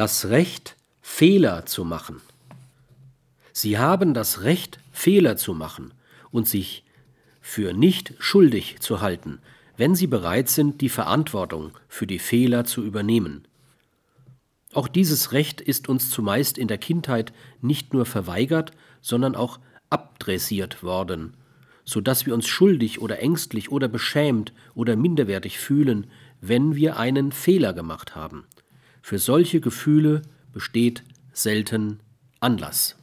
das Recht, Fehler zu machen. Sie haben das Recht, Fehler zu machen und sich für nicht schuldig zu halten, wenn sie bereit sind, die Verantwortung für die Fehler zu übernehmen. Auch dieses Recht ist uns zumeist in der Kindheit nicht nur verweigert, sondern auch abdressiert worden, so dass wir uns schuldig oder ängstlich oder beschämt oder minderwertig fühlen, wenn wir einen Fehler gemacht haben. Für solche Gefühle besteht selten Anlass.